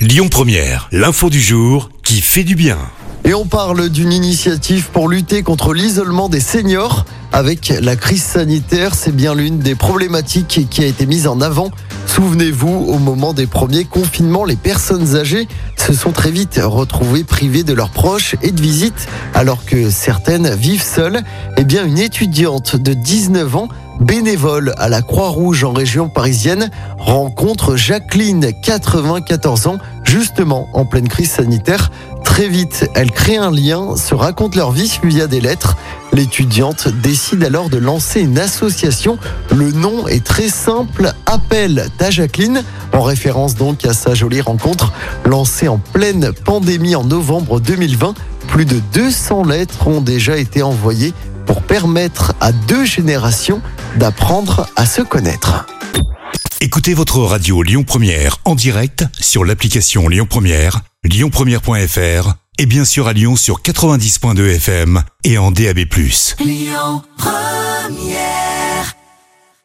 Lyon Première, l'info du jour qui fait du bien. Et on parle d'une initiative pour lutter contre l'isolement des seniors. Avec la crise sanitaire, c'est bien l'une des problématiques qui a été mise en avant. Souvenez-vous, au moment des premiers confinements, les personnes âgées se sont très vite retrouvées privées de leurs proches et de visites, alors que certaines vivent seules. Eh bien, une étudiante de 19 ans bénévole à la Croix-Rouge en région parisienne, rencontre Jacqueline, 94 ans, justement en pleine crise sanitaire. Très vite, elle crée un lien, se raconte leur vie via des lettres. L'étudiante décide alors de lancer une association. Le nom est très simple, Appel ta Jacqueline, en référence donc à sa jolie rencontre lancée en pleine pandémie en novembre 2020. Plus de 200 lettres ont déjà été envoyées pour permettre à deux générations d'apprendre à se connaître. Écoutez votre radio Lyon Première en direct sur l'application Lyon Première, lyonpremière.fr et bien sûr à Lyon sur 90.2 FM et en DAB+. Lyon Première